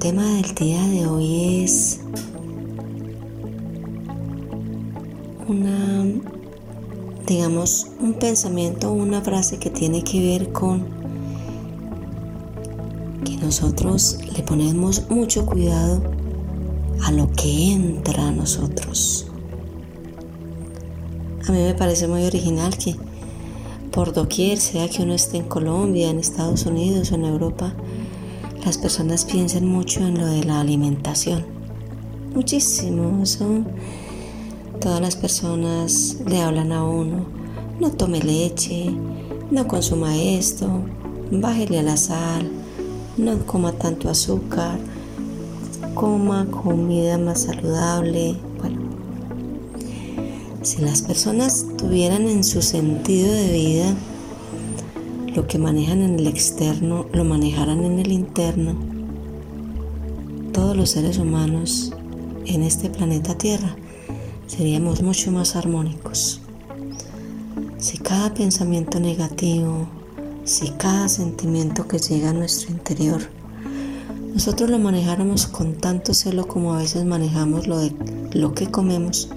tema del día de hoy es una, digamos, un pensamiento, una frase que tiene que ver con nosotros le ponemos mucho cuidado a lo que entra a nosotros. A mí me parece muy original que por doquier, sea que uno esté en Colombia, en Estados Unidos o en Europa, las personas piensen mucho en lo de la alimentación. Muchísimo. todas las personas le hablan a uno, no tome leche, no consuma esto, bájele a la sal, no coma tanto azúcar, coma comida más saludable. Bueno, si las personas tuvieran en su sentido de vida lo que manejan en el externo, lo manejaran en el interno, todos los seres humanos en este planeta Tierra seríamos mucho más armónicos. Si cada pensamiento negativo, si cada sentimiento que llega a nuestro interior, nosotros lo manejáramos con tanto celo como a veces manejamos lo de lo que comemos,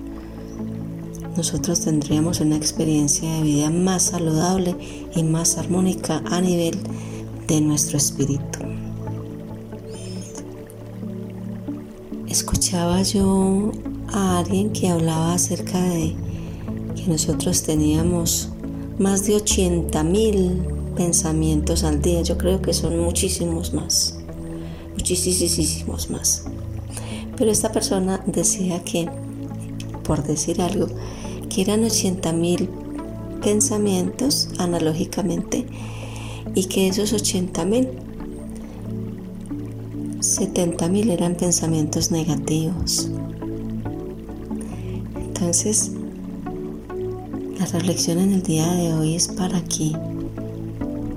nosotros tendríamos una experiencia de vida más saludable y más armónica a nivel de nuestro espíritu. Escuchaba yo a alguien que hablaba acerca de que nosotros teníamos más de 80 mil pensamientos al día. Yo creo que son muchísimos más, muchísimos más. Pero esta persona decía que, por decir algo, que eran 80 mil pensamientos analógicamente y que esos 80 mil, 70 mil eran pensamientos negativos. Entonces, la reflexión en el día de hoy es para que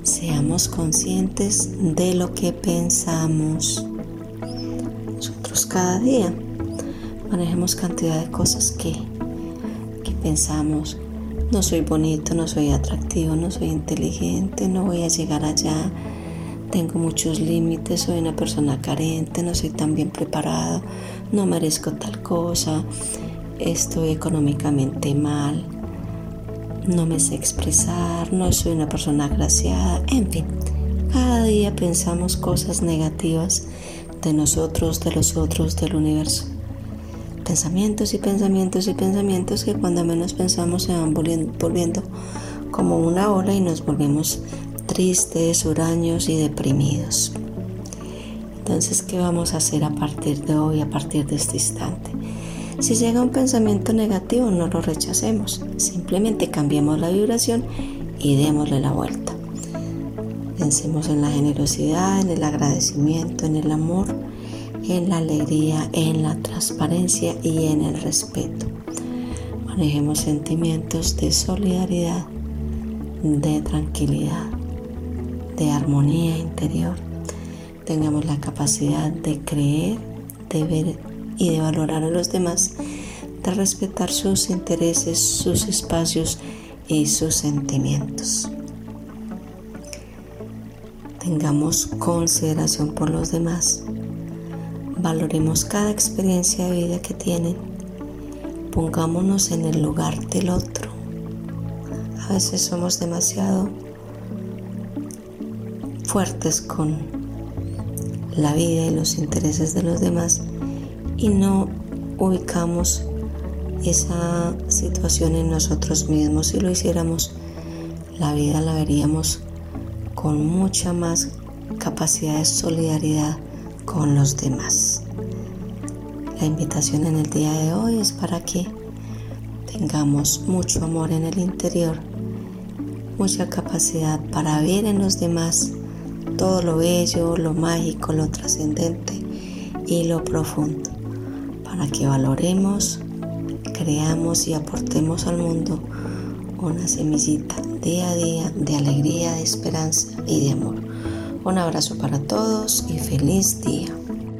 seamos conscientes de lo que pensamos. Nosotros cada día manejemos cantidad de cosas que, que pensamos. No soy bonito, no soy atractivo, no soy inteligente, no voy a llegar allá. Tengo muchos límites, soy una persona carente, no soy tan bien preparado, no merezco tal cosa, estoy económicamente mal no me sé expresar, no soy una persona agraciada, en fin, cada día pensamos cosas negativas de nosotros, de los otros, del universo. Pensamientos y pensamientos y pensamientos que cuando menos pensamos se van volviendo como una ola y nos volvemos tristes, huraños y deprimidos. Entonces, ¿qué vamos a hacer a partir de hoy, a partir de este instante? Si llega un pensamiento negativo, no lo rechacemos, simplemente cambiemos la vibración y démosle la vuelta. Pensemos en la generosidad, en el agradecimiento, en el amor, en la alegría, en la transparencia y en el respeto. Manejemos sentimientos de solidaridad, de tranquilidad, de armonía interior. Tengamos la capacidad de creer, de ver y de valorar a los demás, de respetar sus intereses, sus espacios y sus sentimientos. Tengamos consideración por los demás. Valoremos cada experiencia de vida que tienen. Pongámonos en el lugar del otro. A veces somos demasiado fuertes con la vida y los intereses de los demás y no ubicamos esa situación en nosotros mismos. Si lo hiciéramos, la vida la veríamos con mucha más capacidad de solidaridad con los demás. La invitación en el día de hoy es para que tengamos mucho amor en el interior mucha capacidad para ver en los demás todo lo bello, lo mágico, lo trascendente y lo profundo, para que valoremos, creamos y aportemos al mundo una semillita día a día de alegría, de esperanza y de amor. Un abrazo para todos y feliz día.